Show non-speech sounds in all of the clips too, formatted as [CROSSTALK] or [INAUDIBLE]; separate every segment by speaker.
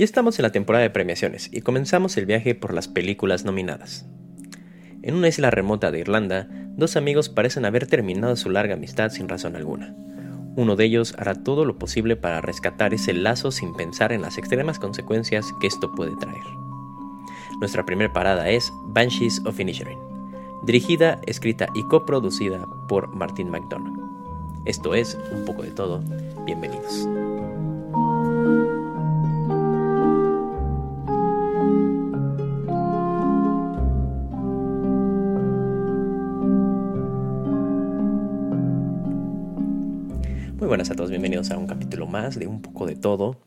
Speaker 1: Ya estamos en la temporada de premiaciones y comenzamos el viaje por las películas nominadas. En una isla remota de Irlanda, dos amigos parecen haber terminado su larga amistad sin razón alguna. Uno de ellos hará todo lo posible para rescatar ese lazo sin pensar en las extremas consecuencias que esto puede traer. Nuestra primera parada es Banshees of Inisherin, dirigida, escrita y coproducida por Martin McDonagh. Esto es un poco de todo. Bienvenidos. Muy buenas a todos, bienvenidos a un capítulo más de un poco de todo.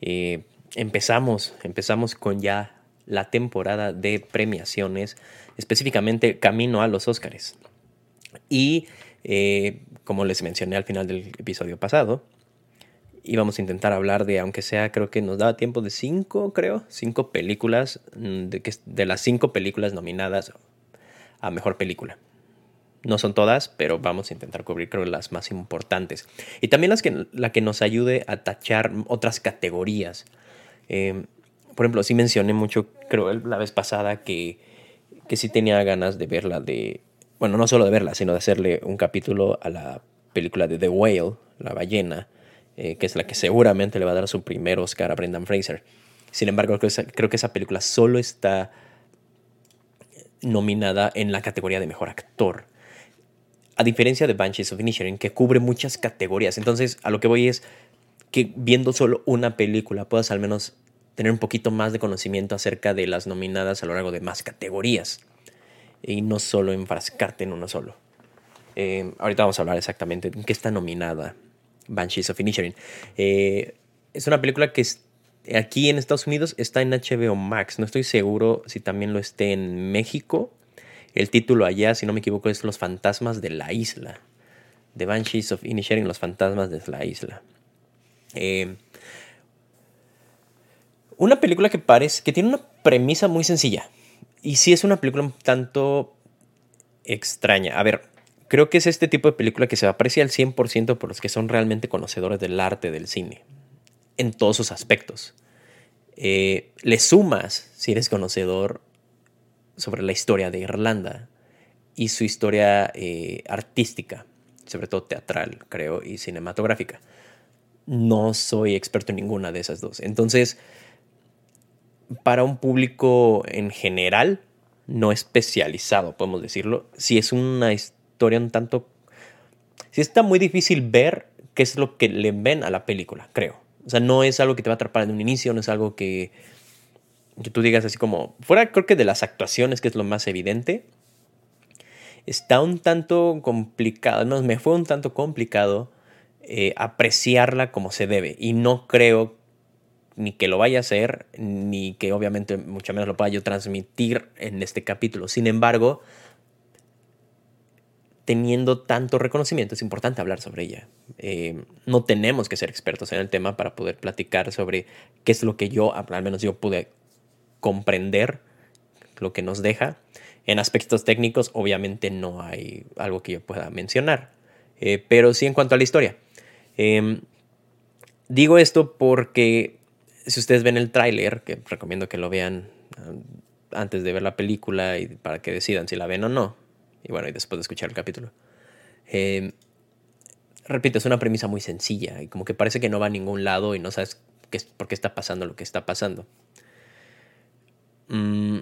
Speaker 1: Eh, empezamos, empezamos con ya la temporada de premiaciones, específicamente camino a los Óscares. Y eh, como les mencioné al final del episodio pasado, íbamos a intentar hablar de, aunque sea, creo que nos daba tiempo de cinco, creo, cinco películas, mm, de, que, de las cinco películas nominadas a Mejor Película. No son todas, pero vamos a intentar cubrir creo las más importantes. Y también las que, la que nos ayude a tachar otras categorías. Eh, por ejemplo, sí mencioné mucho, creo, la vez pasada que, que sí tenía ganas de verla de... Bueno, no solo de verla, sino de hacerle un capítulo a la película de The Whale, la ballena, eh, que es la que seguramente le va a dar su primer Oscar a Brendan Fraser. Sin embargo, creo, creo que esa película solo está nominada en la categoría de mejor actor. A diferencia de Banshees of Inisherin, que cubre muchas categorías. Entonces, a lo que voy es que viendo solo una película puedas al menos tener un poquito más de conocimiento acerca de las nominadas a lo largo de más categorías y no solo enfrascarte en uno solo. Eh, ahorita vamos a hablar exactamente en qué está nominada Banshees of Inisherin. Eh, es una película que aquí en Estados Unidos está en HBO Max. No estoy seguro si también lo esté en México. El título allá, si no me equivoco, es Los fantasmas de la isla. The Banshees of Inisherin, Los fantasmas de la isla. Eh, una película que parece que tiene una premisa muy sencilla. Y sí es una película un tanto extraña. A ver, creo que es este tipo de película que se aprecia al 100% por los que son realmente conocedores del arte del cine. En todos sus aspectos. Eh, le sumas, si eres conocedor, sobre la historia de Irlanda y su historia eh, artística, sobre todo teatral, creo, y cinematográfica. No soy experto en ninguna de esas dos. Entonces, para un público en general, no especializado, podemos decirlo, si es una historia un tanto... Si está muy difícil ver qué es lo que le ven a la película, creo. O sea, no es algo que te va a atrapar en un inicio, no es algo que, que tú digas así como... Fuera creo que de las actuaciones, que es lo más evidente, está un tanto complicado, no, me fue un tanto complicado eh, apreciarla como se debe. Y no creo ni que lo vaya a hacer, ni que obviamente mucho menos lo pueda yo transmitir en este capítulo. Sin embargo, teniendo tanto reconocimiento, es importante hablar sobre ella. Eh, no tenemos que ser expertos en el tema para poder platicar sobre qué es lo que yo, al menos yo pude comprender, lo que nos deja. En aspectos técnicos, obviamente no hay algo que yo pueda mencionar, eh, pero sí en cuanto a la historia. Em, digo esto porque si ustedes ven el tráiler, que recomiendo que lo vean um, antes de ver la película y para que decidan si la ven o no, y bueno, y después de escuchar el capítulo. Eh, repito, es una premisa muy sencilla y como que parece que no va a ningún lado y no sabes qué, por qué está pasando lo que está pasando. Mm,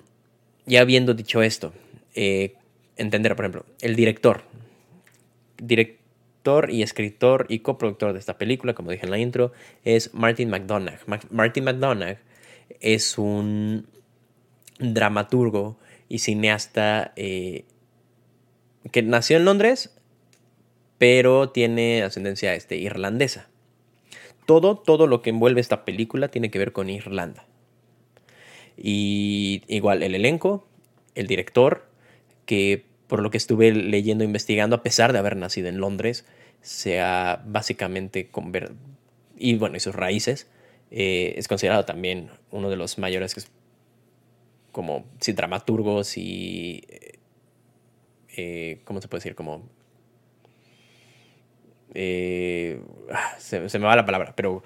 Speaker 1: ya habiendo dicho esto, eh, entender, por ejemplo, el director. Director y escritor y coproductor de esta película, como dije en la intro, es Martin McDonagh. Martin McDonagh es un dramaturgo y cineasta eh, que nació en Londres, pero tiene ascendencia este, irlandesa. Todo, todo lo que envuelve esta película tiene que ver con Irlanda. Y igual el elenco, el director, que por lo que estuve leyendo investigando, a pesar de haber nacido en Londres, se ha básicamente y bueno, y sus raíces, eh, es considerado también uno de los mayores como sí, dramaturgos y eh, ¿cómo se puede decir? como eh, ah, se, me va la palabra, pero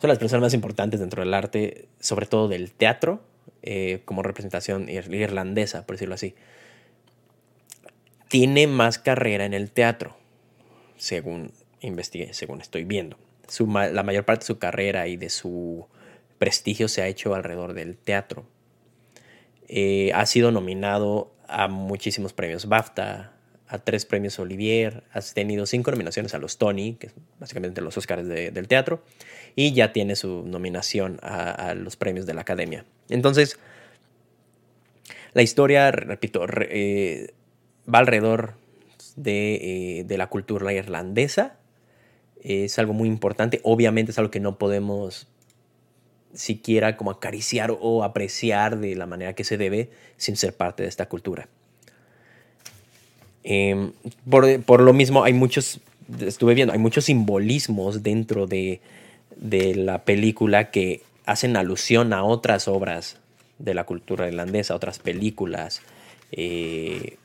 Speaker 1: son las personas más importantes dentro del arte, sobre todo del teatro, eh, como representación irlandesa, por decirlo así. Tiene más carrera en el teatro, según investigué, según estoy viendo. la mayor parte de su carrera y de su prestigio se ha hecho alrededor del teatro. Eh, ha sido nominado a muchísimos premios BAFTA, a tres premios Olivier, has tenido cinco nominaciones a los Tony, que es básicamente los Oscars del teatro, y ya tiene su nominación a, los premios de la Academia. Entonces, la historia, repito, eh, va alrededor de, eh, de, la cultura irlandesa. Es algo muy importante. Obviamente es algo que no podemos siquiera como acariciar o apreciar de la manera que se debe sin ser parte de esta cultura. Em, por, lo mismo, hay muchos, estuve viendo, hay muchos simbolismos dentro de, la película que hacen alusión a otras obras de la cultura irlandesa, otras películas, eh,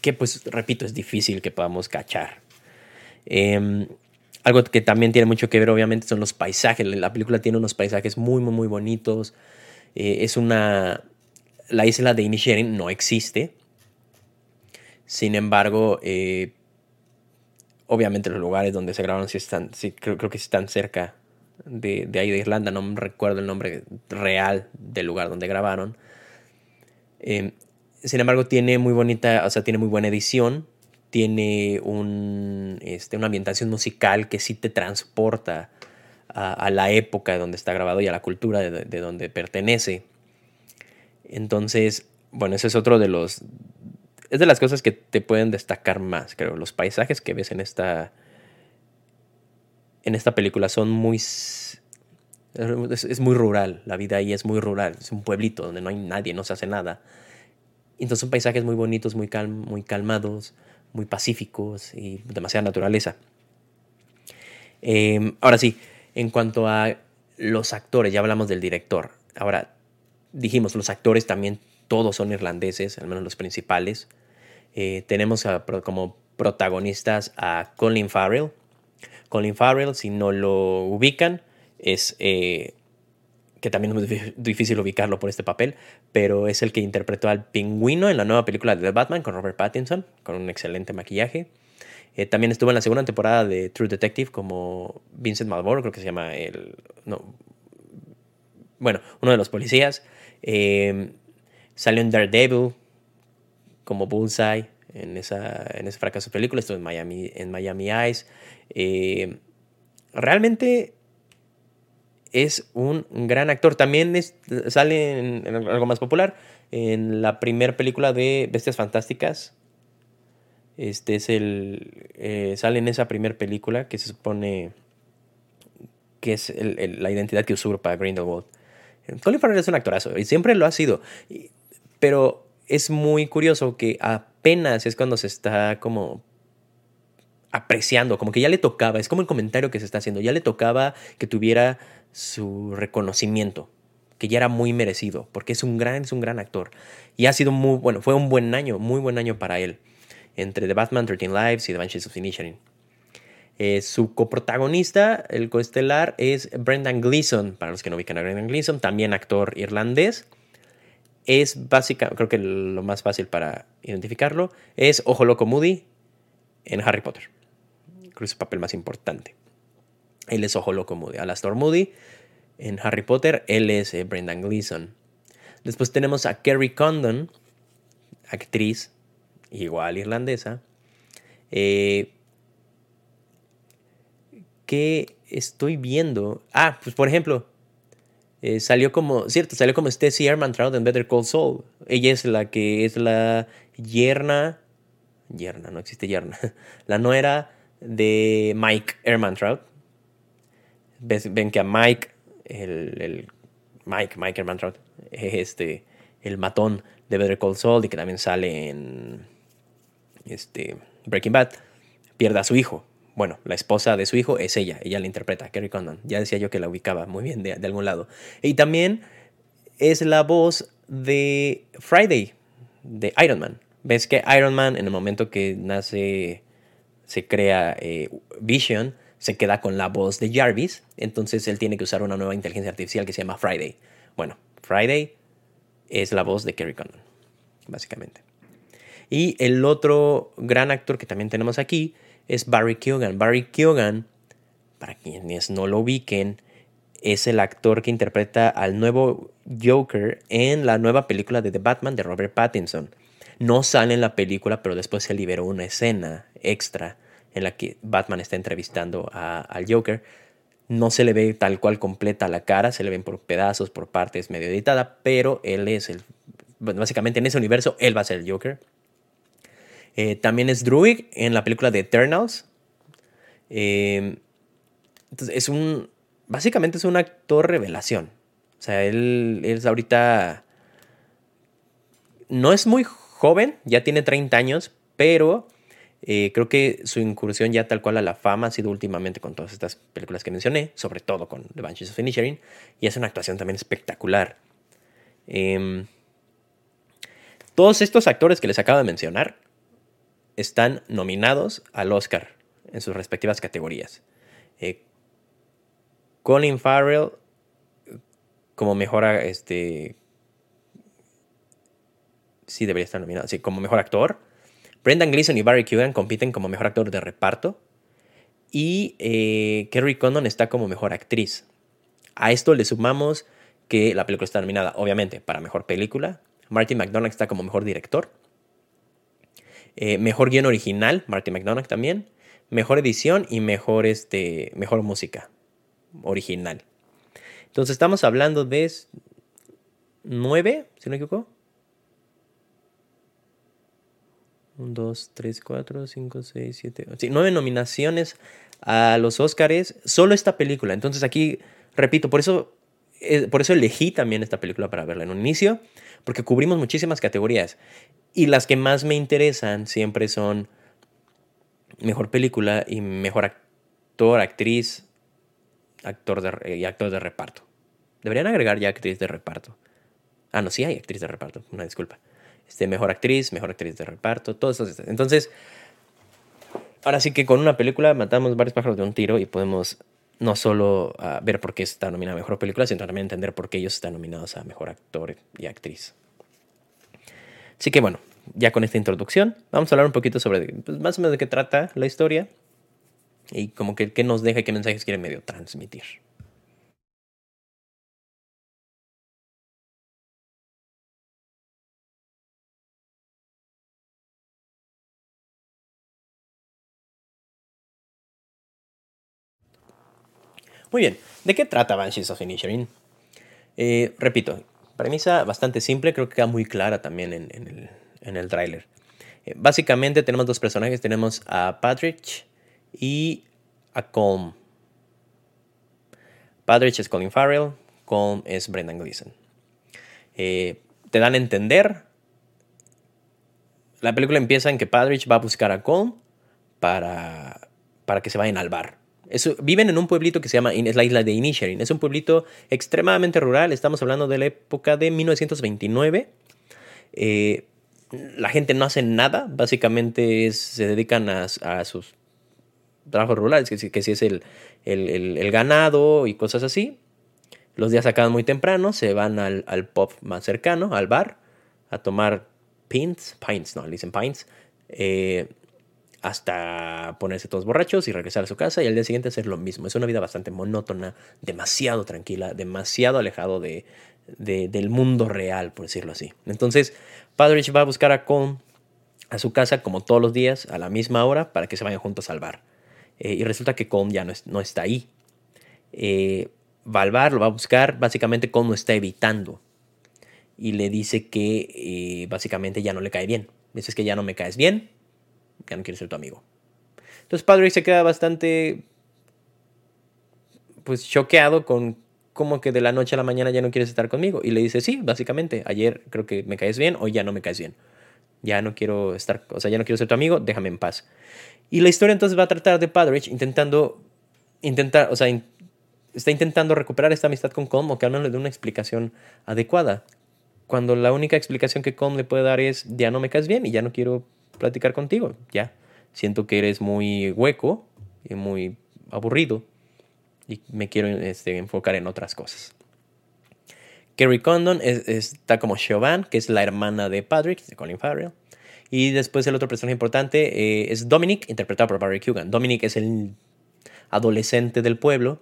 Speaker 1: que pues, repito, es difícil que podamos cachar. Em, algo que también tiene mucho que ver, obviamente, son los paisajes. La película tiene unos paisajes muy, muy, muy bonitos. Eh, es una... La isla de Inisherin no existe. Sin embargo, eh, obviamente los lugares donde se grabaron sí están, sí, creo, creo que están cerca de, ahí de Irlanda. No recuerdo el nombre real del lugar donde grabaron. Eh, sin embargo, tiene muy bonita, o sea, tiene muy buena edición tiene un, este, una ambientación musical que sí te transporta a, la época de donde está grabado y a la cultura de, donde pertenece. Entonces, bueno, ese es otro de los... Es de las cosas que te pueden destacar más, creo. Los paisajes que ves en esta... En esta película son muy... Es, muy rural, la vida ahí es muy rural, es un pueblito donde no hay nadie, no se hace nada. Entonces son paisajes muy bonitos, muy, muy calmados, muy pacíficos y demasiada naturaleza. Em, ahora sí, en cuanto a los actores, ya hablamos del director. Ahora, dijimos, los actores también todos son irlandeses, al menos los principales. Eh, tenemos como protagonistas a Colin Farrell. Colin Farrell, si no lo ubican, es eh, que también es muy difícil ubicarlo por este papel, pero es el que interpretó al pingüino en la nueva película de The Batman con Robert Pattinson, con un excelente maquillaje. Eh, también estuvo en la segunda temporada de True Detective como Vincent Malboro, creo que se llama el... No, bueno, uno de los policías. Salió en Daredevil como Bullseye en, esa, en ese fracaso de película. Estuvo en Miami, en Miami Eyes. Eh, realmente es un gran actor. También sale en, algo más popular, en la primera película de Bestias Fantásticas. Este es el. Eh, sale en esa primera película que se supone que es la identidad que usurpa Grindelwald. Colin Farrell es un actorazo y siempre lo ha sido. Pero es muy curioso que apenas es cuando se está como apreciando, como que ya le tocaba, es como el comentario que se está haciendo, ya le tocaba que tuviera su reconocimiento, que ya era muy merecido, porque es un gran, es un gran actor. Y ha sido muy, bueno, fue un buen año, muy buen año para él, entre The Batman 13 Lives y The Banshees of Inisherin. Eh, su coprotagonista, el coestelar, es Brendan Gleeson, para los que no ubican a Brendan Gleeson, también actor irlandés. Es básica, creo que lo más fácil para identificarlo, es Ojo Loco Moody en Harry Potter. Creo el papel más importante. Él es Ojo Loco Moody. Alastor Moody en Harry Potter, él es eh, Brendan Gleeson. Después tenemos a Kerry Condon, actriz, igual irlandesa, eh, que estoy viendo. Ah, pues por ejemplo, eh, salió como, cierto, salió como Stacey Ehrmantraut en Better Call Saul. Ella es la que es la yerna, yerna, no existe yerna, [LAUGHS] la nuera de Mike Ehrmantraut ven que a Mike, el, Mike, Mike Hermantraut, es este, el matón de Better Call Saul y que también sale en este, Breaking Bad, pierde a su hijo. Bueno, la esposa de su hijo es ella, ella la interpreta, Kerry Condon. Ya decía yo que la ubicaba muy bien de, algún lado. Y también es la voz de Friday, de Iron Man. Ves que Iron Man, en el momento que nace, se crea eh, Vision, se queda con la voz de Jarvis, entonces él tiene que usar una nueva inteligencia artificial que se llama Friday. Bueno, Friday es la voz de Kerry Condon, básicamente. Y el otro gran actor que también tenemos aquí es Barry Keoghan. Barry Keoghan, para quienes no lo ubiquen, es el actor que interpreta al nuevo Joker en la nueva película de The Batman de Robert Pattinson. No sale en la película, pero después se liberó una escena extra en la que Batman está entrevistando al Joker. No se le ve tal cual completa la cara, se le ven por pedazos, por partes medio editada, pero él es el... Básicamente en ese universo, él va a ser el Joker. Eh, también es Druid en la película de Eternals. Eh, entonces es un... Básicamente es un actor revelación. O sea, él, él es ahorita... No es muy joven, ya tiene 30 años, pero eh, creo que su incursión ya tal cual a la fama ha sido últimamente con todas estas películas que mencioné, sobre todo con The Banshees of Inisherin, y es una actuación también espectacular. Em, todos estos actores que les acabo de mencionar están nominados al Oscar en sus respectivas categorías. Eh, Colin Farrell como mejor este sí debería estar nominado, como mejor actor. Brendan Gleeson y Barry Keoghan compiten como mejor actor de reparto. Y eh, Kerry Condon está como mejor actriz. A esto le sumamos que la película está nominada, obviamente, para mejor película. Martin McDonagh está como mejor director. Eh, mejor guion original, Martin McDonagh también. Mejor edición y mejor, este, mejor música original. Entonces estamos hablando de nueve, si no me equivoco. 1, 2, 3, 4, 5, 6, 7, 8. nueve nominaciones a los Oscars. Solo esta película. Entonces aquí, repito, por eso, eh, por eso elegí también esta película para verla en un inicio. Porque cubrimos muchísimas categorías. Y las que más me interesan siempre son mejor película y mejor actor, actriz, actor y actor de reparto. Deberían agregar ya actriz de reparto. Ah, no, sí hay actriz de reparto. Una disculpa. Este, mejor actriz, mejor actriz de reparto, todo eso. Entonces, ahora sí que con una película matamos varios pájaros de un tiro y podemos no solo ver por qué está nominada a mejor película, sino también entender por qué ellos están nominados a mejor actor y actriz. Así que bueno, ya con esta introducción, vamos a hablar un poquito sobre pues, más o menos de qué trata la historia y como que qué nos deja y qué mensajes quiere medio transmitir. Muy bien, ¿de qué trata Banshees of Inisherin? Eh, repito, premisa bastante simple, creo que queda muy clara también en, el, en el tráiler. Eh, básicamente tenemos dos personajes, tenemos a Patrick y a Colm. Patrick es Colin Farrell, Colm es Brendan Gleeson. Eh, te dan a entender, la película empieza en que Patrick va a buscar a Colm para, para que se vayan al bar viven en un pueblito que se llama, es la isla de Inisherin. Es un pueblito extremadamente rural. Estamos hablando de la época de 1929. Eh, la gente no hace nada. Básicamente se dedican a, sus trabajos rurales, que, que si es el, el, ganado y cosas así. Los días acaban muy temprano, se van al, al pub más cercano, al bar, a tomar pints, pints, no, le dicen pints. Eh, hasta ponerse todos borrachos y regresar a su casa y al día siguiente hacer lo mismo. Es una vida bastante monótona, demasiado tranquila, demasiado alejado de, del mundo real, por decirlo así. Entonces, Padrich va a buscar a Con a su casa como todos los días, a la misma hora, para que se vayan juntos al bar. Eh, y resulta que Con ya no, no está ahí. Eh, lo va a buscar, básicamente Con lo está evitando. Y le dice que eh, básicamente ya no le cae bien. Dices que ya no me caes bien, ya no quiero ser tu amigo. Entonces Padre se queda bastante pues choqueado con cómo que de la noche a la mañana ya no quieres estar conmigo. Y le dice, sí, básicamente, ayer creo que me caes bien, hoy ya no me caes bien. Ya no quiero estar, o sea, ya no quiero ser tu amigo, déjame en paz. Y la historia entonces va a tratar de Padrich intentando, intentar, o sea, está intentando recuperar esta amistad con Colm o que al menos una explicación adecuada. Cuando la única explicación que Colm le puede dar es, ya no me caes bien y ya no quiero platicar contigo, ya. Siento que eres muy hueco y muy aburrido y me quiero este, enfocar en otras cosas. Kerry Condon está como Siobhan, que es la hermana de Patrick, de Colin Farrell. Y después el otro personaje importante eh, es Dominic, interpretado por Barry Kugan. Dominic es el adolescente del pueblo,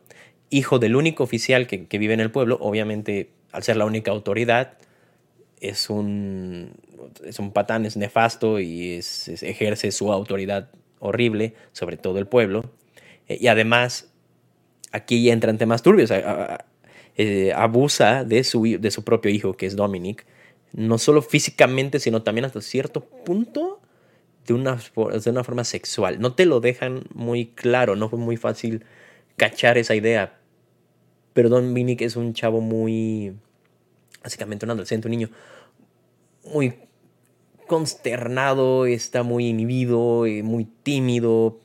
Speaker 1: hijo del único oficial que, vive en el pueblo. Obviamente, al ser la única autoridad, es un, es un patán, es nefasto y ejerce su autoridad horrible sobre todo el pueblo. Eh, y además, aquí ya entran temas turbios. Eh, abusa de su, de su propio hijo, que es Dominic, no solo físicamente, sino también hasta cierto punto de una, de una forma sexual. No te lo dejan muy claro, no fue muy fácil cachar esa idea. Pero Dominic es un chavo muy, básicamente un adolescente, un niño muy consternado, está muy inhibido, eh, muy tímido,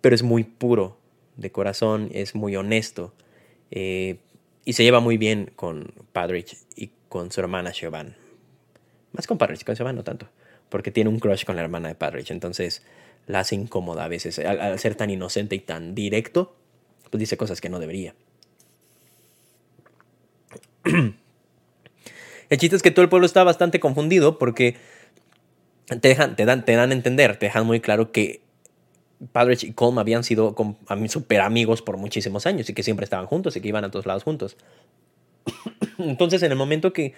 Speaker 1: pero es muy puro de corazón, es muy honesto. Eh, y se lleva muy bien con Padrich y con su hermana Siobhan. Más con Padrich, con Siobhan no tanto. Porque tiene un crush con la hermana de Padrich. Entonces la hace incómoda a veces. Al, ser tan inocente y tan directo, pues dice cosas que no debería. [CLEARS THROAT] El chiste es que todo el pueblo está bastante confundido porque te, dejan, te, dan, te dan a entender, te dejan muy claro que Padre y Colm habían sido super amigos por muchísimos años y que siempre estaban juntos y que iban a todos lados juntos. [CLEARS THROAT] Entonces, en el momento que,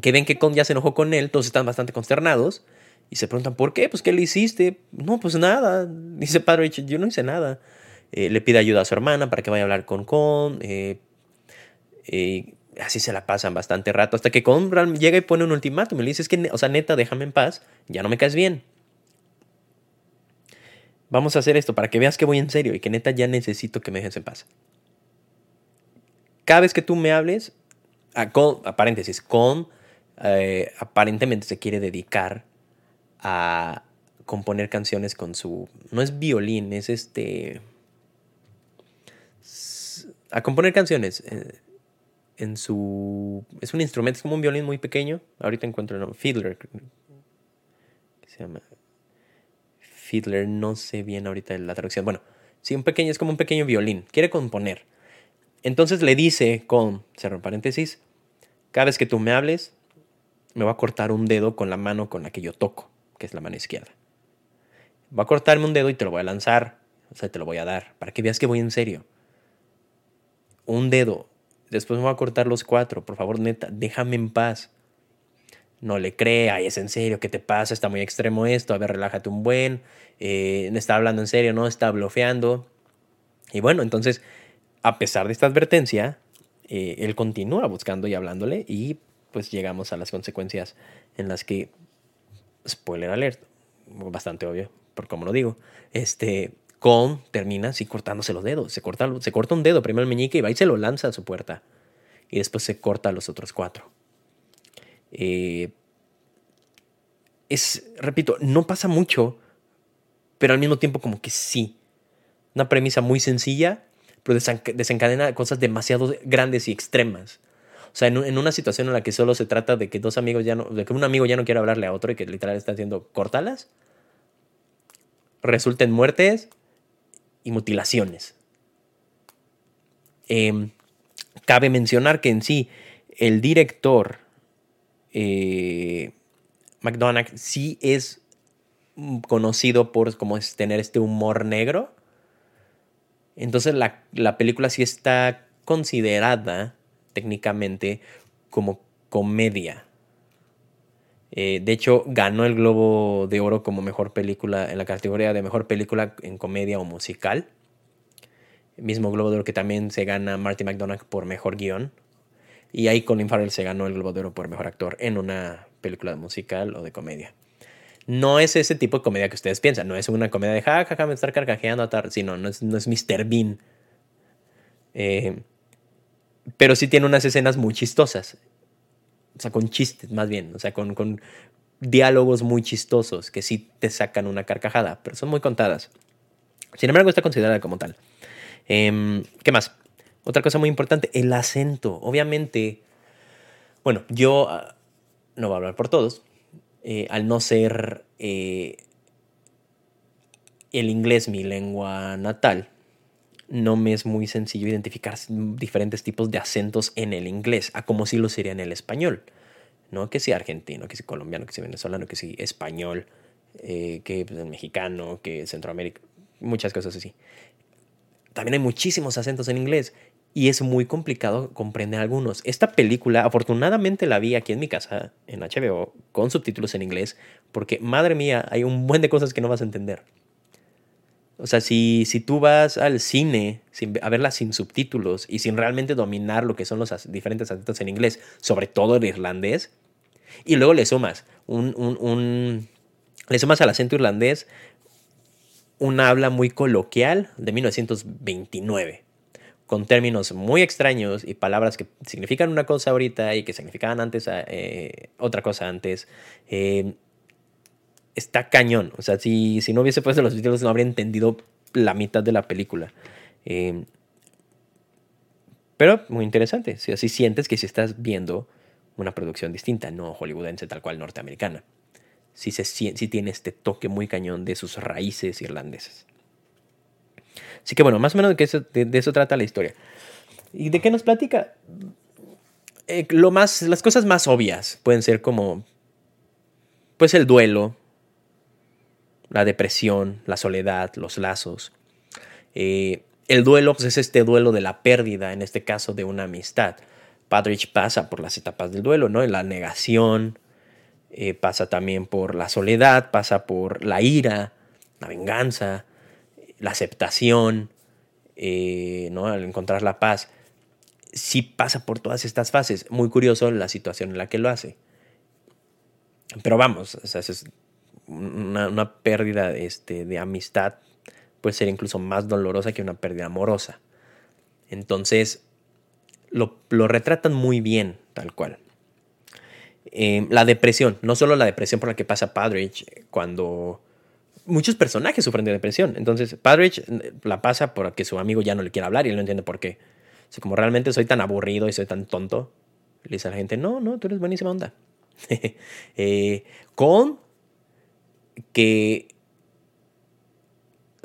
Speaker 1: que ven que Colm ya se enojó con él, todos están bastante consternados y se preguntan, ¿por qué? Pues, ¿qué le hiciste? No, pues nada. [LAUGHS] Dice Padre yo no hice nada. Eh, le pide ayuda a su hermana para que vaya a hablar con Colm. Eh, eh, así se la pasan bastante rato hasta que Colm llega y pone un ultimátum. Y le dice, es que, o sea, neta, déjame en paz, ya no me caes bien Vamos a hacer esto para que veas que voy en serio y que neta ya necesito que me dejes en paz. Cada vez que tú me hables, a, con, paréntesis, con eh, aparentemente se quiere dedicar a componer canciones con su. No es violín, es este. A componer canciones eh, en su. Es un instrumento, es como un violín muy pequeño. Ahorita encuentro el nombre. Fiddler. ¿Qué se llama? Fiddler, no sé bien ahorita la traducción. Bueno, sí, un pequeño, es como un pequeño violín, quiere componer. Entonces le dice con, cerro paréntesis, cada vez que tú me hables, me va a cortar un dedo con la mano con la que yo toco, que es la mano izquierda. Va a cortarme un dedo y te lo voy a lanzar, o sea, te lo voy a dar, para que veas que voy en serio. Un dedo, después me va a cortar los cuatro, por favor, neta, déjame en paz no le cree, ay, es en serio, ¿qué te pasa? Está muy extremo esto, a ver, relájate un buen, eh, está hablando en serio, no, está bloqueando. Y bueno, entonces, a pesar de esta advertencia, eh, él continúa buscando y hablándole y pues llegamos a las consecuencias en las que, spoiler alert, bastante obvio, por como lo digo, este, con termina así cortándose los dedos, se corta, se corta un dedo, primero el meñique y va y se lo lanza a su puerta y después se corta los otros cuatro. Eh, es, repito, no pasa mucho, pero al mismo tiempo como que sí. Una premisa muy sencilla, pero desencadena cosas demasiado grandes y extremas. O sea, en, una situación en la que solo se trata de que dos amigos ya no, de que un amigo ya no quiere hablarle a otro y que literal está haciendo cortalas, resulta en muertes y mutilaciones. Em, cabe mencionar que en sí el director eh, McDonagh sí es conocido por es tener este humor negro. Entonces la, película sí está considerada técnicamente como comedia. Eh, de hecho, ganó el Globo de Oro como mejor película en la categoría de mejor película en comedia o musical. Mismo Globo de Oro que también se gana Marty McDonagh por mejor guion. Y ahí Colin Farrell se ganó el Globo de Oro por Mejor Actor en una película musical o de comedia. No es ese tipo de comedia que ustedes piensan. No es una comedia de jajaja, ja, ja, me estar carcajeando a tar. Sino, no es, no es Mr. Bean. Eh, pero sí tiene unas escenas muy chistosas. O sea, con chistes más bien. O sea, con, con diálogos muy chistosos que sí te sacan una carcajada. Pero son muy contadas. Sin embargo, está considerada como tal. Em, ¿Qué más? Otra cosa muy importante, el acento. Obviamente, bueno, yo ah, no voy a hablar por todos, eh, al no ser, eh, el inglés, mi lengua natal, no me es muy sencillo identificar diferentes tipos de acentos en el inglés, a como si lo sería en el español. ¿no? Que si argentino, que si colombiano, que si venezolano, que si español, eh, que pues, mexicano, que Centroamérica, muchas cosas así. También hay muchísimos acentos en inglés y es muy complicado comprender algunos. Esta película, afortunadamente la vi aquí en mi casa, en HBO, con subtítulos en inglés, porque madre mía, hay un buen de cosas que no vas a entender. O sea, si, si tú vas al cine sin, a verla sin subtítulos y sin realmente dominar lo que son los diferentes acentos en inglés, sobre todo el irlandés, y luego le sumas un, un, un le sumas al acento irlandés una habla muy coloquial de 1929 con términos muy extraños y palabras que significan una cosa ahorita y que significaban antes eh, otra cosa antes. Eh, está cañón. O sea, si, si no hubiese puesto los títulos no habría entendido la mitad de la película. Eh, pero muy interesante. Si así sientes que si estás viendo una producción distinta, no hollywoodense tal cual norteamericana. Si, se, si tiene este toque muy cañón de sus raíces irlandesas. Así que bueno, más o menos de, eso, de, eso trata la historia. ¿Y de qué nos platica? Eh, lo más, las cosas más obvias pueden ser como, pues el duelo, la depresión, la soledad, los lazos. Eh, el duelo pues es este duelo de la pérdida, en este caso de una amistad. Padrich pasa por las etapas del duelo, ¿no? En la negación, eh, pasa también por la soledad, pasa por la ira, la venganza, la aceptación, eh, ¿no? al encontrar la paz, sí pasa por todas estas fases. Muy curioso la situación en la que lo hace. Pero vamos, es una, pérdida este, de amistad puede ser incluso más dolorosa que una pérdida amorosa. Entonces, lo, retratan muy bien, tal cual. Eh, la depresión, no solo la depresión por la que pasa Padrich cuando muchos personajes sufren de depresión. Entonces, Padrich eh, la pasa porque su amigo ya no le quiere hablar y él no entiende por qué. Como realmente soy tan aburrido y soy tan tonto, le dice a la gente, no, no, tú eres buenísima onda. [LAUGHS] Eh, con que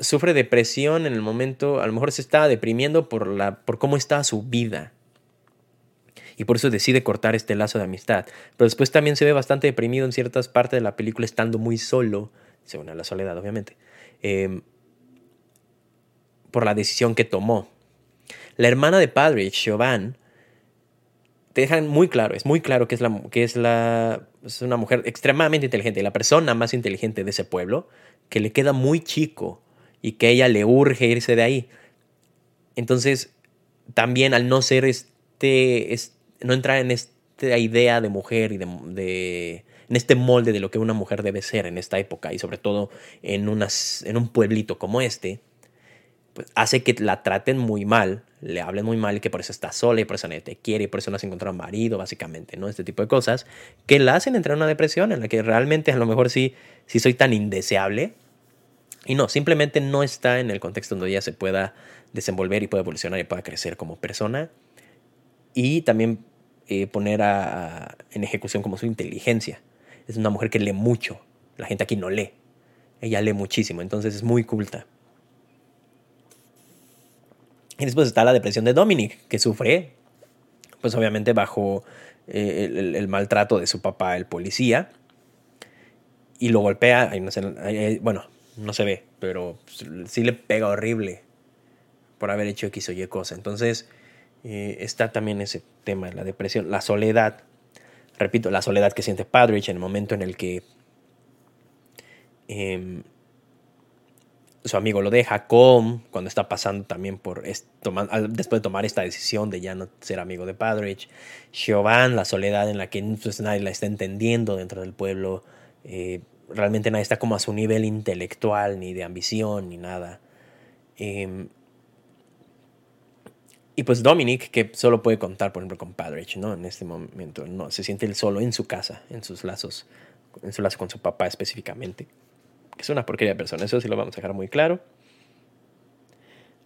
Speaker 1: sufre depresión en el momento, a lo mejor se está deprimiendo por, la, por cómo está su vida. Y por eso decide cortar este lazo de amistad. Pero después también se ve bastante deprimido en ciertas partes de la película, estando muy solo según la soledad, obviamente, em, por la decisión que tomó. La hermana de padre, Siobhan, te dejan muy claro, es muy claro que es, la, que es, la, es una mujer extremadamente inteligente, la persona más inteligente de ese pueblo, que le queda muy chico y que ella le urge irse de ahí. Entonces, también al no ser este, no entrar en esta idea de mujer y de en este molde de lo que una mujer debe ser en esta época y sobre todo en, unas, en un pueblito como este, pues hace que la traten muy mal, le hablen muy mal y que por eso está sola y por eso nadie te quiere y por eso no has encontrado marido, básicamente, ¿no? Este tipo de cosas que la hacen entrar en una depresión en la que realmente a lo mejor sí, sí soy tan indeseable y no, simplemente no está en el contexto donde ella se pueda desenvolver y pueda evolucionar y pueda crecer como persona y también eh, poner en ejecución como su inteligencia es una mujer que lee mucho. La gente aquí no lee. Ella lee muchísimo, entonces es muy culta. Y después está la depresión de Dominic, que sufre, pues obviamente bajo eh, el, maltrato de su papá, el policía, y lo golpea, bueno, no se ve, pero sí le pega horrible por haber hecho X o Y cosa. Entonces eh, está también ese tema la depresión, la soledad, repito, la soledad que siente Padrich en el momento en el que em, su amigo lo deja, Com, cuando está pasando también por, después de tomar esta decisión de ya no ser amigo de Padrich, Siobhan, la soledad en la que pues, nadie la está entendiendo dentro del pueblo, eh, realmente nadie está como a su nivel intelectual, ni de ambición, ni nada. Em, y pues Dominic, que solo puede contar, por ejemplo, con Padrich, ¿no? En este momento, no, se siente él solo en su casa, en sus lazos, en su lazo con su papá específicamente. Que es una porquería de persona, eso sí lo vamos a dejar muy claro.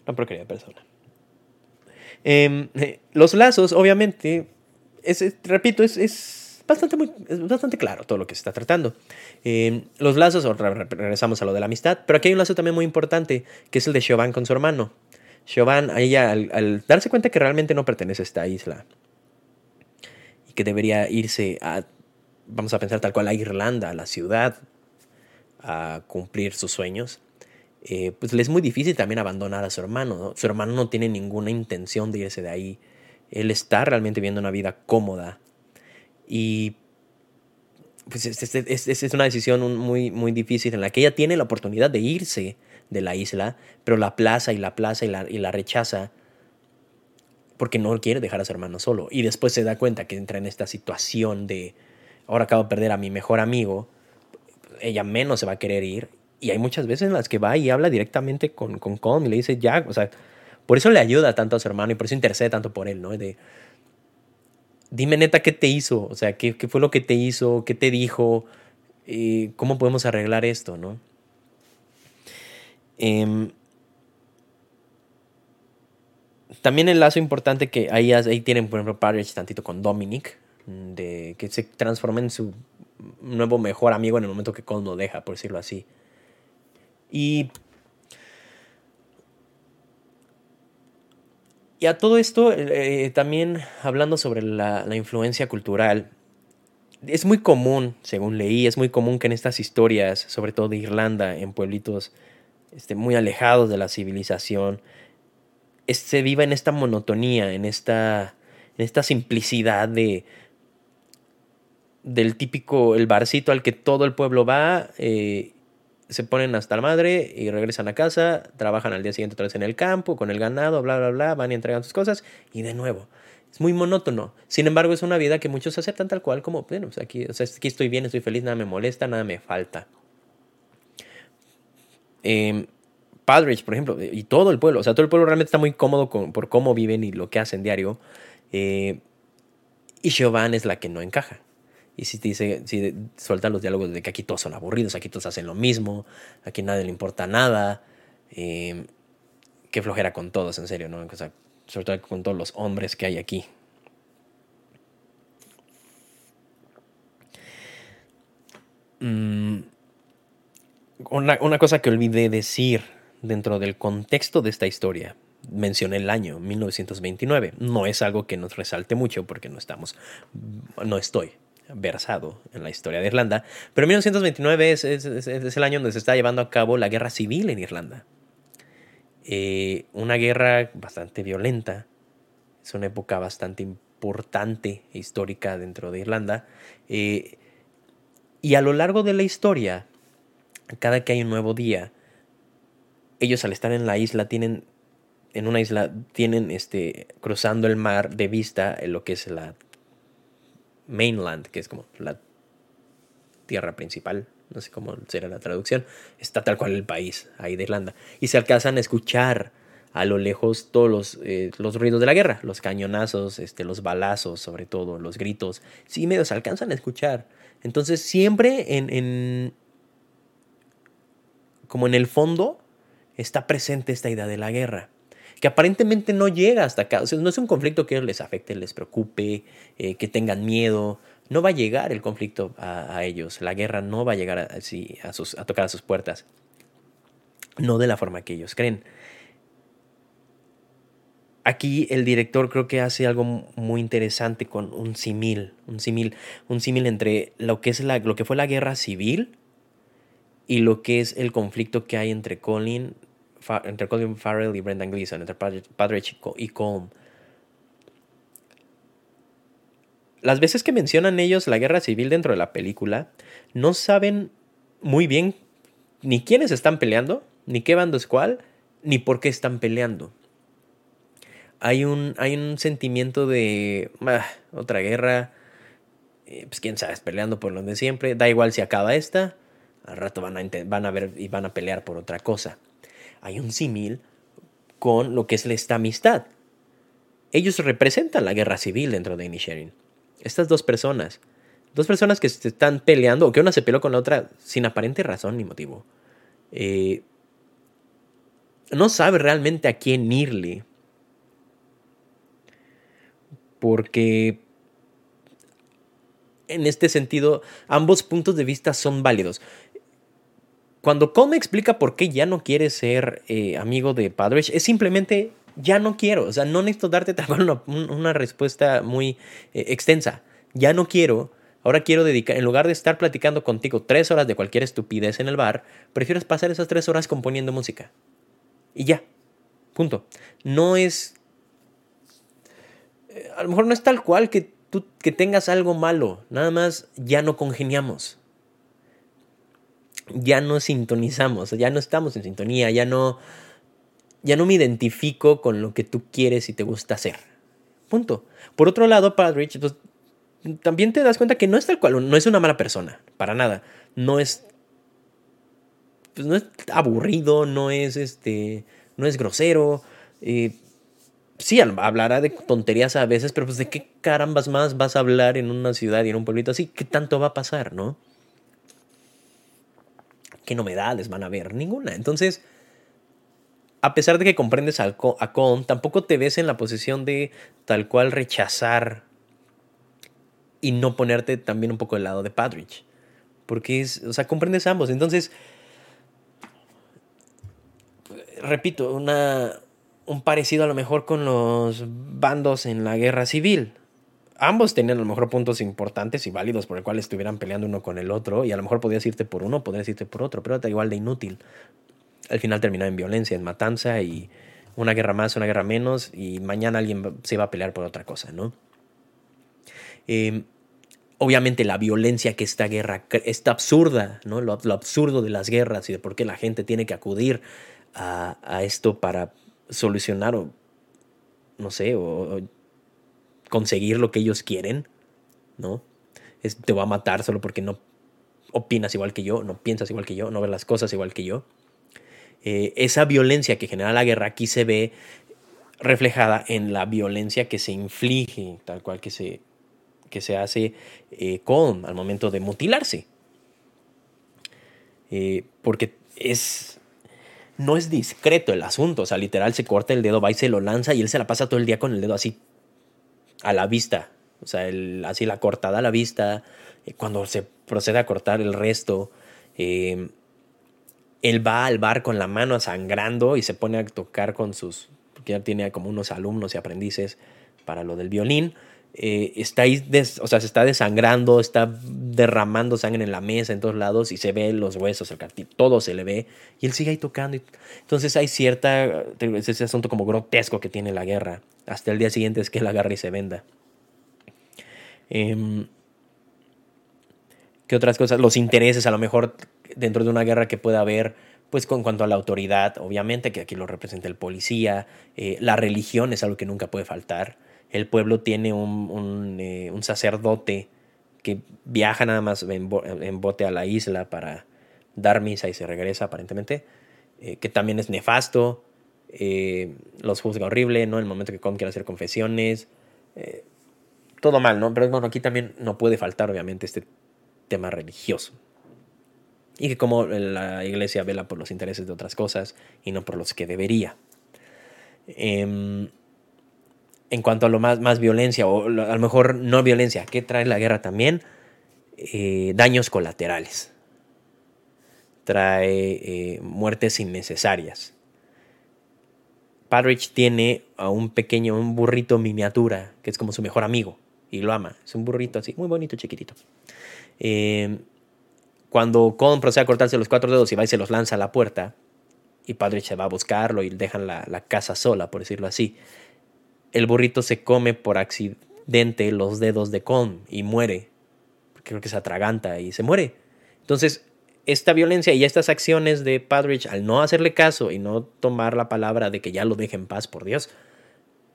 Speaker 1: Una porquería de persona. Em, [LAUGHS] los lazos, obviamente, es, repito, es, es, bastante, muy, bastante claro todo lo que se está tratando. Eh, los lazos, regresamos a lo de la amistad, pero aquí hay un lazo también muy importante, que es el de Siobhan con su hermano. Siobhan, ella, al, al darse cuenta que realmente no pertenece a esta isla y que debería irse a, vamos a pensar tal cual, a Irlanda, a la ciudad, a cumplir sus sueños, eh, pues le es muy difícil también abandonar a su hermano. Su hermano no tiene ninguna intención de irse de ahí. Él está realmente viviendo una vida cómoda. Y pues es, es, una decisión muy, muy difícil en la que ella tiene la oportunidad de irse de la isla, pero la plaza y la plaza y la, y la rechaza porque no quiere dejar a su hermano solo. Y después se da cuenta que entra en esta situación de, ahora acabo de perder a mi mejor amigo, ella menos se va a querer ir y hay muchas veces en las que va y habla directamente con, con Colm y le dice, ya, o sea, por eso le ayuda tanto a su hermano y por eso intercede tanto por él, ¿no? De, dime neta qué te hizo, o sea, qué, qué fue lo que te hizo, qué te dijo, y cómo podemos arreglar esto, ¿no? Em, también el lazo importante que ahí, ahí tienen, por ejemplo, Parrish tantito con Dominic, de que se transforma en su nuevo mejor amigo en el momento que Colm lo deja, por decirlo así. Y, y a todo esto, eh, también hablando sobre la, la influencia cultural, es muy común, según leí, es muy común que en estas historias, sobre todo de Irlanda, en pueblitos este, muy alejados de la civilización, se viva en esta monotonía, en esta, en esta simplicidad de, del típico, el barcito al que todo el pueblo va eh, se ponen hasta la madre y regresan a casa, trabajan al día siguiente otra vez en el campo, con el ganado, bla, bla, bla, van y entregan sus cosas y de nuevo. Es muy monótono. Sin embargo, es una vida que muchos aceptan tal cual como, bueno, pues aquí, o sea, aquí estoy bien, estoy feliz, nada me molesta, nada me falta. Eh, por ejemplo, y todo el pueblo, o sea, todo el pueblo realmente está muy cómodo con, por cómo viven y lo que hacen diario. Eh, y Siobhan es la que no encaja. Y si te dice, si suelta los diálogos de que aquí todos son aburridos, aquí todos hacen lo mismo, aquí nadie le importa nada, eh, qué flojera con todos, en serio, ¿no? O sea, sobre todo con todos los hombres que hay aquí. Mm, una, una cosa que olvidé decir dentro del contexto de esta historia mencioné el año 1929. No es algo que nos resalte mucho porque no estamos, no estoy versado en la historia de Irlanda, pero 1929 es, el año donde se está llevando a cabo la guerra civil en Irlanda. Eh, una guerra bastante violenta, es una época bastante importante e histórica dentro de Irlanda. Eh, y a lo largo de la historia, cada que hay un nuevo día, ellos al estar en la isla tienen, en una isla, tienen este, cruzando el mar de vista en lo que es la mainland, que es como la tierra principal, no sé cómo será la traducción, está tal cual el país ahí de Irlanda. Y se alcanzan a escuchar a lo lejos todos los, eh, los ruidos de la guerra, los cañonazos, este, los balazos, sobre todo, los gritos. Sí, medio se alcanzan a escuchar. Entonces, siempre en, en como en el fondo está presente esta idea de la guerra que aparentemente no llega hasta acá. O sea, no es un conflicto que les afecte, les preocupe, eh, que tengan miedo. No va a llegar el conflicto a, ellos. La guerra no va a llegar así a, sus, a tocar a sus puertas. No de la forma que ellos creen. Aquí el director creo que hace algo muy interesante con un símil, un símil, un símil entre lo que es la, lo que fue la guerra civil y lo que es el conflicto que hay entre Colin entre Colin Farrell y Brendan Gleeson, entre Padre Chico y Colm. Las veces que mencionan ellos la guerra civil dentro de la película, no saben muy bien ni quiénes están peleando, ni qué bando es cuál, ni por qué están peleando. Hay un, hay un sentimiento de otra guerra, eh, pues quién sabe, peleando por lo de siempre, da igual si acaba esta, al rato van a, van a ver y van a pelear por otra cosa hay un símil con lo que es esta amistad. Ellos representan la guerra civil dentro de Inisherin. Estas dos personas, dos personas que se están peleando, o que una se peleó con la otra sin aparente razón ni motivo. Eh, no sabe realmente a quién irle. Porque en este sentido, ambos puntos de vista son válidos. Cuando Cole explica por qué ya no quiere ser eh, amigo de Padrich, es simplemente ya no quiero. O sea, no necesito darte [LAUGHS] una, una respuesta muy eh, extensa. Ya no quiero. Ahora quiero dedicar, en lugar de estar platicando contigo tres horas de cualquier estupidez en el bar, prefieres pasar esas tres horas componiendo música. Y ya. Punto. No es. Eh, a lo mejor no es tal cual que tú que tengas algo malo. Nada más ya no congeniamos. Ya no sintonizamos. Ya no estamos en sintonía. Ya no. Ya no me identifico con lo que tú quieres y te gusta hacer. Punto. Por otro lado, Padrich, pues, también te das cuenta que no es tal cual, no es una mala persona, para nada. No es. Pues no es aburrido, no es este. No es grosero. Eh, sí, hablará de tonterías a veces, pero pues de qué carambas más vas a hablar en una ciudad y en un pueblito así, ¿qué tanto va a pasar, no? ¿Qué novedades van a haber? Ninguna. Entonces, a pesar de que comprendes a Con, tampoco te ves en la posición de tal cual rechazar y no ponerte también un poco del lado de Padrich. Porque es, o sea, comprendes ambos. Entonces, repito, una, un parecido a lo mejor con los bandos en la guerra civil. Ambos tenían a lo mejor puntos importantes y válidos por el cual estuvieran peleando uno con el otro y a lo mejor podías irte por uno, podrías irte por otro, pero era igual de inútil. Al final terminaba en violencia, en matanza y una guerra más, una guerra menos y mañana alguien se iba a pelear por otra cosa, ¿no? Em, obviamente la violencia que esta guerra está absurda, ¿no? Lo, absurdo de las guerras y de por qué la gente tiene que acudir a, a esto para solucionar o, no sé, o, conseguir lo que ellos quieren, ¿no? Es, te va a matar solo porque no opinas igual que yo, no piensas igual que yo, no ves las cosas igual que yo. Eh, esa violencia que genera la guerra aquí se ve reflejada en la violencia que se inflige, tal cual que se, que se hace eh, con al momento de mutilarse. Eh, porque es, no es discreto el asunto. O sea, literal se corta el dedo, va y se lo lanza y él se la pasa todo el día con el dedo así a la vista. O sea, así la cortada a la vista. Eh, cuando se procede a cortar el resto, eh, él va al bar con la mano sangrando y se pone a tocar con sus. porque ya tiene como unos alumnos y aprendices para lo del violín. Eh, está ahí, o sea, se está desangrando, está derramando sangre en la mesa, en todos lados, y se ve los huesos, el cartílago, todo se le ve, y él sigue ahí tocando. entonces hay cierta, ese asunto como grotesco que tiene la guerra. Hasta el día siguiente es que él agarra y se venda. Em, ¿Qué otras cosas? Los intereses, a lo mejor, dentro de una guerra que pueda haber, pues con cuanto a la autoridad, obviamente, que aquí lo representa el policía, eh, la religión es algo que nunca puede faltar el pueblo tiene un, eh, sacerdote que viaja nada más en, bote a la isla para dar misa y se regresa aparentemente, eh, que también es nefasto, eh, los juzga horrible, ¿no? En el momento que Com quiere hacer confesiones, todo mal, ¿no? Pero bueno, aquí también no puede faltar obviamente este tema religioso. Y que como la iglesia vela por los intereses de otras cosas y no por los que debería. Em, en cuanto a lo más, más violencia, o a lo mejor no violencia, ¿qué trae la guerra también? Eh, daños colaterales. Trae eh, muertes innecesarias. Padrich tiene a un pequeño, un burrito miniatura, que es como su mejor amigo, y lo ama. Es un burrito así, muy bonito, chiquitito. Eh, cuando Con procede a cortarse los cuatro dedos y va y se los lanza a la puerta, y Padrich se va a buscarlo y dejan la, la casa sola, por decirlo así el burrito se come por accidente los dedos de Con y muere. Creo que se atraganta y se muere. Entonces, esta violencia y estas acciones de Padrich, al no hacerle caso y no tomar la palabra de que ya lo deje en paz, por Dios,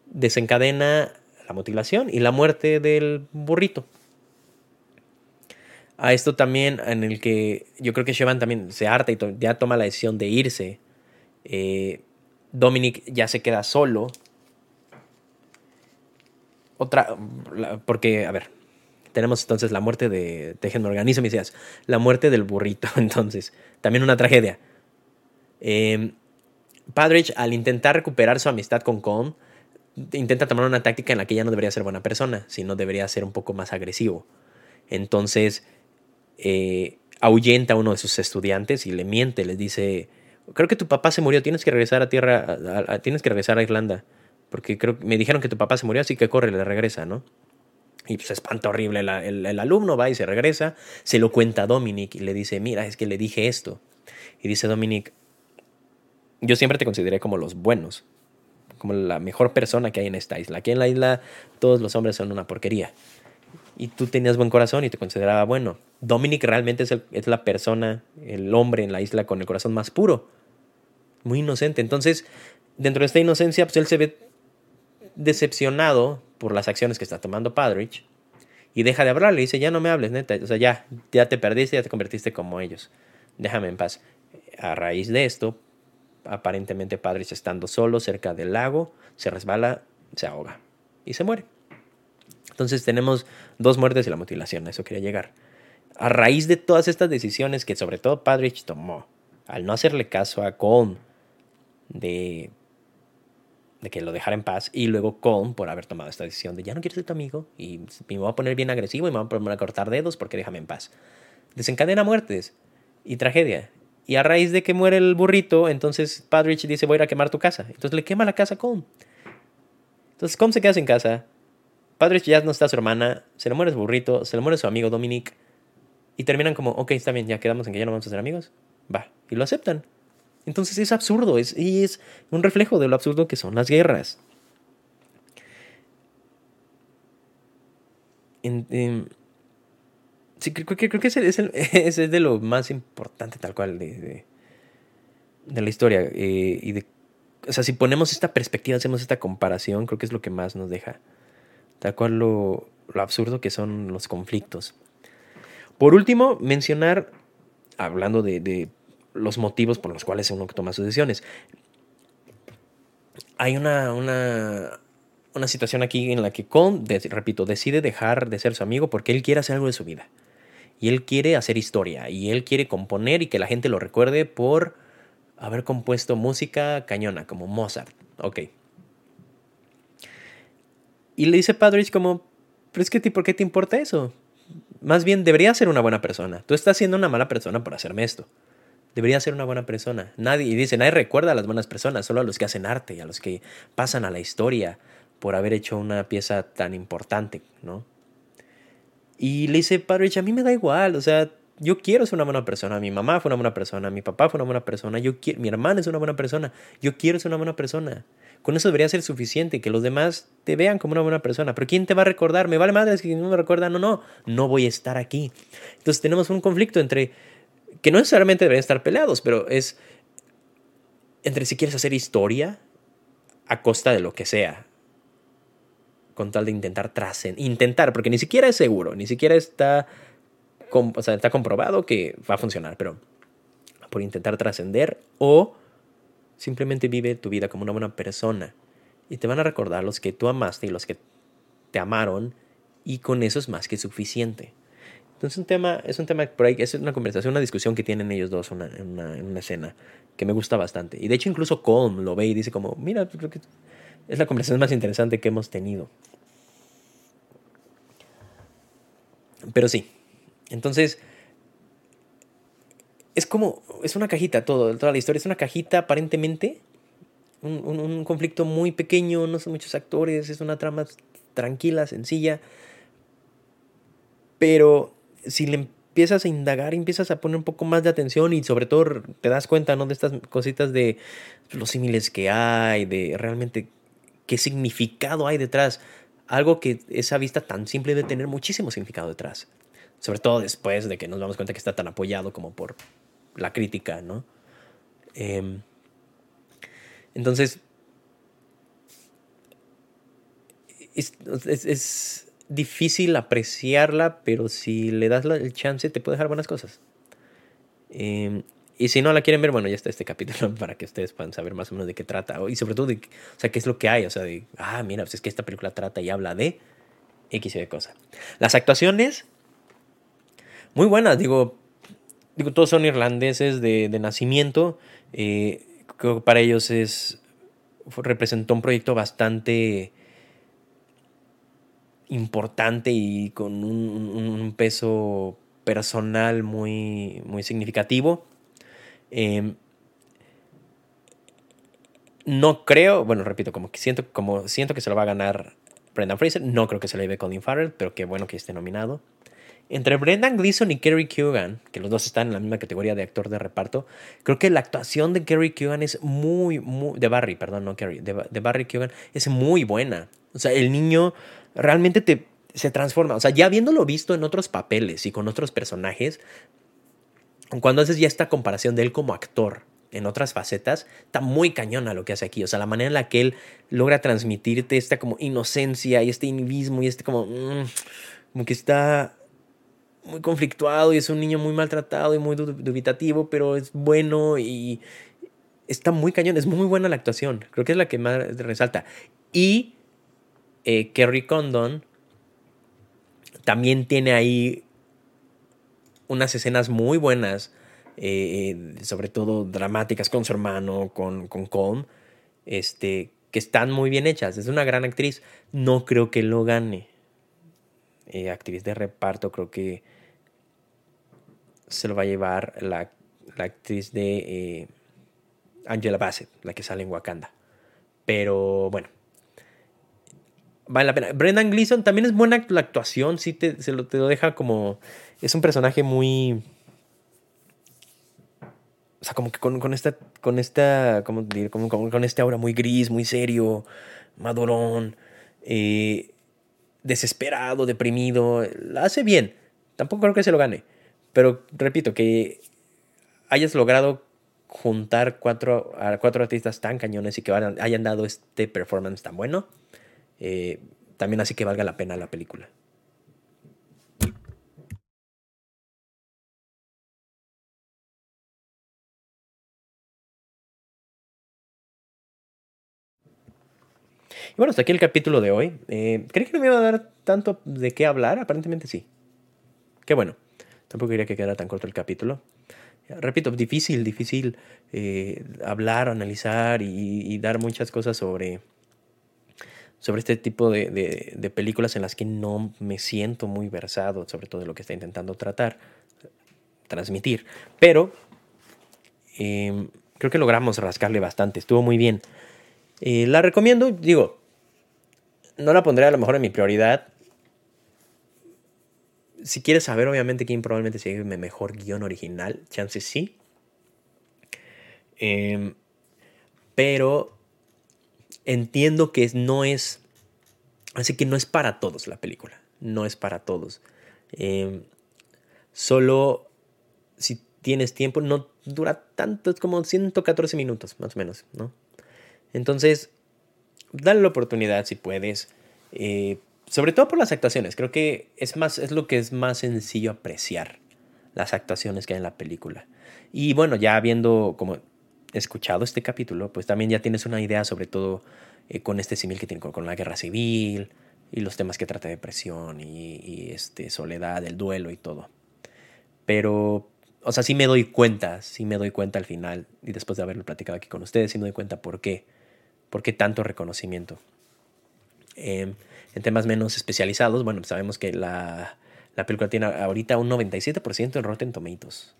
Speaker 1: desencadena la mutilación y la muerte del burrito. A esto también en el que yo creo que Shevan también se harta y ya toma la decisión de irse. Eh, Dominic ya se queda solo otra, porque, a ver, tenemos entonces la muerte de, déjenme organizo mis ideas, la muerte del burrito, [LAUGHS] entonces, también una tragedia. Eh, Padrich, al intentar recuperar su amistad con Con, intenta tomar una táctica en la que ya no debería ser buena persona, sino debería ser un poco más agresivo. Entonces, eh, ahuyenta a uno de sus estudiantes y le miente, les dice, creo que tu papá se murió, tienes que regresar a tierra, tienes que regresar a Irlanda, porque creo me dijeron que tu papá se murió, así que corre, le regresa, ¿no? Y pues espanta horrible, el, el, alumno va y se regresa, se lo cuenta a Dominic y le dice, mira, es que le dije esto. Y dice Dominic, yo siempre te consideré como los buenos, como la mejor persona que hay en esta isla. Aquí en la isla todos los hombres son una porquería. Y tú tenías buen corazón y te consideraba bueno. Dominic realmente es, es la persona, el hombre en la isla con el corazón más puro. Muy inocente. Entonces, dentro de esta inocencia, pues él se ve decepcionado por las acciones que está tomando Padrich y deja de hablarle. Dice, ya no me hables, neta. O sea, ya, ya te perdiste, ya te convertiste como ellos. Déjame en paz. A raíz de esto, aparentemente Padrich estando solo cerca del lago, se resbala, se ahoga y se muere. Entonces tenemos dos muertes y la mutilación, a eso quería llegar. A raíz de todas estas decisiones que sobre todo Padrich tomó, al no hacerle caso a Colm de de que lo dejara en paz, y luego con por haber tomado esta decisión de ya no quiero ser tu amigo, y me voy a poner bien agresivo y me voy a poner a cortar dedos porque déjame en paz. Desencadena muertes y tragedia. Y a raíz de que muere el burrito, entonces Padrich dice voy a ir a quemar tu casa. Entonces le quema la casa a Colm. Entonces Colm se queda sin casa. Padrich ya no está su hermana, se le muere su burrito, se le muere su amigo Dominic. Y terminan como, ok, está bien, ya quedamos en que ya no vamos a ser amigos. Va. Y lo aceptan. Entonces es absurdo es, y es un reflejo de lo absurdo que son las guerras. sí, creo, que [LAUGHS] ese es, de lo más importante tal cual de, de, la historia. Eh, y de, o sea, si ponemos esta perspectiva, hacemos esta comparación, creo que es lo que más nos deja. Tal cual lo, lo absurdo que son los conflictos. Por último, mencionar, hablando de los motivos por los cuales uno toma sus decisiones. Hay una, una, una situación aquí en la que Con, repito, decide dejar de ser su amigo porque él quiere hacer algo de su vida. Y él quiere hacer historia. Y él quiere componer y que la gente lo recuerde por haber compuesto música cañona, como Mozart. Ok. Y le dice Padrich como, pero es que, ¿por qué te importa eso? Más bien, debería ser una buena persona. Tú estás siendo una mala persona por hacerme esto debería ser una buena persona. Nadie, y dice, nadie recuerda a las buenas personas, solo a los que hacen arte y a los que pasan a la historia por haber hecho una pieza tan importante, ¿no? Y le dice Padrich, a mí me da igual, o sea, yo quiero ser una buena persona, mi mamá fue una buena persona, mi papá fue una buena persona, yo quiero, mi hermana es una buena persona, yo quiero ser una buena persona. Con eso debería ser suficiente, que los demás te vean como una buena persona. Pero ¿quién te va a recordar? Me vale madre, es que no me recuerda, no, no, no voy a estar aquí. Entonces tenemos un conflicto entre que no necesariamente deberían estar peleados, pero es entre si quieres hacer historia a costa de lo que sea, con tal de intentar trascender, intentar, porque ni siquiera es seguro, ni siquiera está, o sea, está comprobado que va a funcionar, pero por intentar trascender o simplemente vive tu vida como una buena persona y te van a recordar los que tú amaste y los que te amaron y con eso es más que suficiente. Entonces un tema, es un tema por ahí, es una conversación, una discusión que tienen ellos dos en, una, escena que me gusta bastante. Y de hecho incluso Colm lo ve y dice como, mira, creo que es la conversación más interesante que hemos tenido. Pero sí, entonces es como, es una cajita todo, toda la historia, es una cajita aparentemente, un, un conflicto muy pequeño, no son muchos actores, es una trama tranquila, sencilla, pero si le empiezas a indagar, empiezas a poner un poco más de atención y sobre todo te das cuenta, ¿no? De estas cositas de los símiles que hay, de realmente qué significado hay detrás. Algo que esa vista tan simple debe tener muchísimo significado detrás. Sobre todo después de que nos damos cuenta que está tan apoyado como por la crítica, ¿no? Em, entonces, es difícil apreciarla, pero si le das el chance te puede dejar buenas cosas. Em, y si no la quieren ver, bueno, ya está este [LAUGHS] capítulo para que ustedes puedan saber más o menos de qué trata. Y sobre todo, de, o sea, qué es lo que hay. O sea, de, ah, mira, pues es que esta película trata y habla de X y de cosas. Las actuaciones, muy buenas. Digo, digo todos son irlandeses de, de nacimiento. Eh, creo que para ellos es, representó un proyecto bastante importante y con un, peso personal muy, muy significativo. Em, no creo, bueno, repito, como que siento, como siento que se lo va a ganar Brendan Fraser. No creo que se lo lleve Colin Farrell, pero qué bueno que esté nominado. Entre Brendan Gleeson y Kerry Keoghan, que los dos están en la misma categoría de actor de reparto, creo que la actuación de Kerry Keoghan es muy, de Barry, perdón, no Kerry, de, de Barry Keoghan es muy buena. O sea, el niño realmente te, se transforma. O sea, ya habiéndolo visto en otros papeles y con otros personajes, cuando haces ya esta comparación de él como actor en otras facetas, está muy cañona lo que hace aquí. O sea, la manera en la que él logra transmitirte esta como inocencia y este inhibismo y este como... Mm, como que está muy conflictuado y es un niño muy maltratado y muy dubitativo, pero es bueno y está muy cañón, es muy buena la actuación, creo que es la que más resalta. Y eh, Kerry Condon también tiene ahí unas escenas muy buenas, eh, sobre todo dramáticas con su hermano, con, con Colm, este, que están muy bien hechas. Es una gran actriz. No creo que lo gane. Eh, actriz de reparto, creo que se lo va a llevar la, actriz de Angela Bassett, la que sale en Wakanda. Pero bueno, vale la pena. Brendan Gleeson también es buena la actuación, sí te, se lo, te lo deja como... Es un personaje muy... O sea, como que con, esta, con esta, ¿cómo decir? Como, con este aura muy gris, muy serio, madurón, eh, desesperado, deprimido. La hace bien. Tampoco creo que se lo gane. Pero repito, que hayas logrado juntar cuatro, cuatro artistas tan cañones y que hayan dado este performance tan bueno, eh, también así que valga la pena la película. Y bueno, hasta aquí el capítulo de hoy. Eh, ¿Creí que no me iba a dar tanto de qué hablar? Aparentemente sí. Qué bueno. Tampoco quería que quedara tan corto el capítulo. Repito, difícil, difícil eh, hablar, analizar y, dar muchas cosas sobre, sobre este tipo de, de, películas en las que no me siento muy versado, sobre todo de lo que está intentando tratar, transmitir. Pero em, creo que logramos rascarle bastante, estuvo muy bien. Eh, la recomiendo, digo, no la pondré a lo mejor en mi prioridad, si quieres saber, obviamente, quién probablemente sea mi mejor guion original, chances sí. Em, pero entiendo que no es. Así que no es para todos la película. No es para todos. Em, solo si tienes tiempo, no dura tanto, es como 114 minutos, más o menos, ¿no? Entonces, dale la oportunidad si puedes. Eh, sobre todo por las actuaciones. Creo que es, más, es lo que es más sencillo apreciar las actuaciones que hay en la película. Y bueno, ya habiendo como escuchado este capítulo, pues también ya tienes una idea sobre todo eh, con este símil que tiene con, la guerra civil y los temas que trata de depresión y, este, soledad, el duelo y todo. Pero, o sea, sí me doy cuenta, sí me doy cuenta al final y después de haberlo platicado aquí con ustedes, sí me doy cuenta por qué, por qué tanto reconocimiento. Eh, en temas menos especializados, bueno, sabemos que la, película tiene ahorita un 97% en Rotten Tomatoes.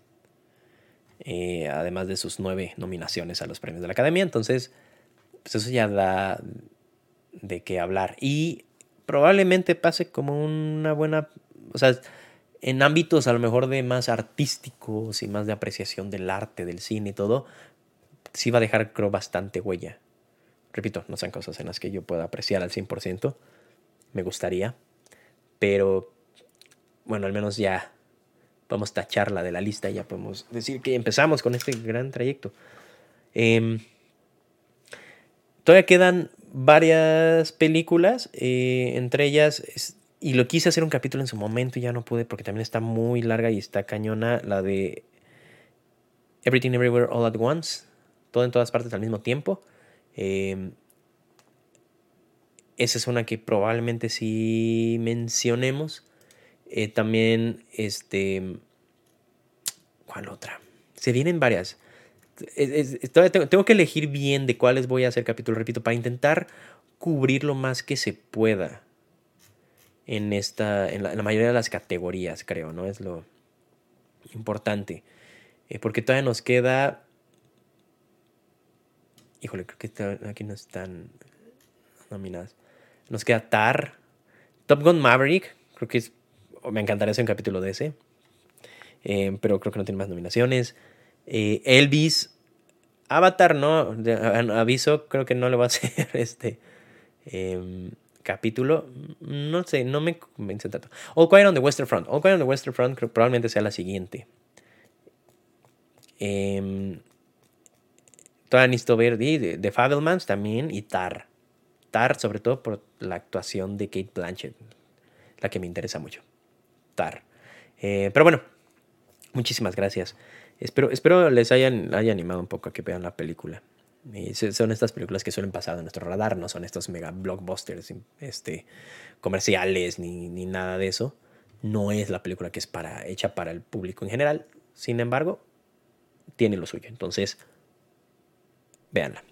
Speaker 1: Eh, además de sus nueve nominaciones a los premios de la Academia. Entonces, pues eso ya da de qué hablar. Y probablemente pase como una buena, o sea, en ámbitos a lo mejor de más artísticos y más de apreciación del arte, del cine y todo, sí va a dejar, creo, bastante huella. Repito, no sean cosas en las que yo pueda apreciar al 100%, me gustaría. Pero bueno, al menos ya podemos tacharla de la lista y ya podemos decir que empezamos con este gran trayecto. Em, todavía quedan varias películas, eh, entre ellas, y lo quise hacer un capítulo en su momento y ya no pude porque también está muy larga y está cañona, la de Everything Everywhere All at Once, todo en todas partes al mismo tiempo. Eh, esa es una que probablemente sí mencionemos. Eh, también, este. ¿Cuál otra? Se vienen varias. tengo, que elegir bien de cuáles voy a hacer capítulo, repito, para intentar cubrir lo más que se pueda. en esta, en la, mayoría de las categorías, creo, ¿no? Es lo importante. Eh, porque todavía nos queda. Híjole, creo que aquí no están nominadas. Nos queda Tar, Top Gun Maverick, creo que es. Me encantaría hacer un capítulo de ese. Eh, pero creo que no tiene más nominaciones. Eh, Elvis, Avatar, no. aviso, creo que no le va a [LAUGHS] hacer este. Em, capítulo, no sé, no me convence tanto. All Quiet on the Western Front. All Quiet on the Western Front creo, probablemente sea la siguiente. Eh, todavía necesito ver de, de Fabelmans también y Tar. Tar, sobre todo por la actuación de Kate Blanchett, la que me interesa mucho. Eh, pero bueno, muchísimas gracias. Espero, espero les hayan, haya animado un poco a que vean la película son estas películas que suelen pasar en nuestro radar, no son estos mega blockbusters este, comerciales ni, ni nada de eso. No es la película que es para, hecha para el público en general. Sin embargo, tiene lo suyo. Entonces, véanla.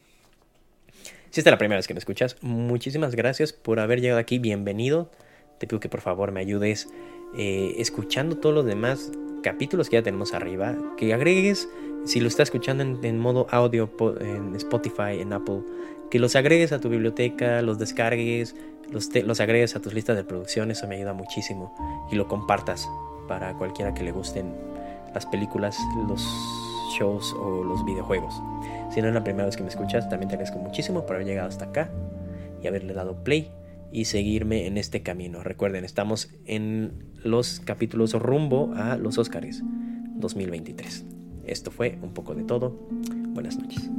Speaker 1: Si esta es la primera vez que me escuchas, muchísimas gracias por haber llegado aquí. Bienvenido. Te pido que por favor me ayudes eh, escuchando todos los demás capítulos que ya tenemos arriba. Que agregues si lo estás escuchando en, modo audio en Spotify, en Apple, que los agregues a tu biblioteca, los descargues, los, los agregues a tus listas de producción, eso me ayuda muchísimo. Y lo compartas para cualquiera que le gusten las películas, los shows o los videojuegos. Si no es la primera vez que me escuchas, también te agradezco muchísimo por haber llegado hasta acá y haberle dado play y seguirme en este camino. Recuerden, estamos en los capítulos rumbo a los Oscars 2023. Esto fue un poco de todo. Buenas noches.